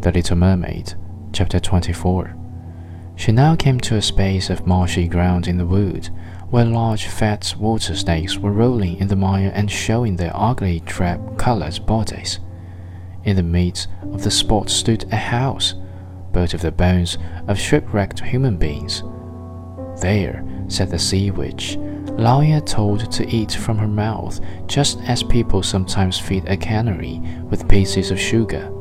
The Little Mermaid, Chapter 24. She now came to a space of marshy ground in the wood, where large fat water snakes were rolling in the mire and showing their ugly drab-colored bodies. In the midst of the spot stood a house, built of the bones of shipwrecked human beings. There sat the sea witch, allowing a toad to eat from her mouth, just as people sometimes feed a canary with pieces of sugar.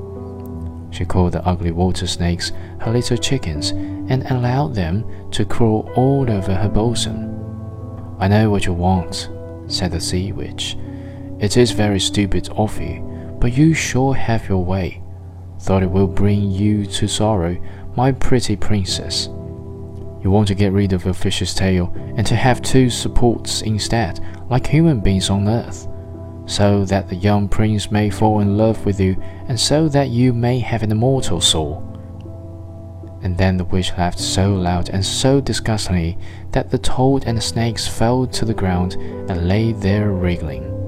She called the ugly water snakes her little chickens and allowed them to crawl all over her bosom. I know what you want, said the sea witch. It is very stupid of you, but you sure have your way. Thought it will bring you to sorrow, my pretty princess. You want to get rid of your fish's tail and to have two supports instead, like human beings on earth so that the young prince may fall in love with you, and so that you may have an immortal soul. And then the witch laughed so loud and so disgustingly that the toad and the snakes fell to the ground and lay there wriggling.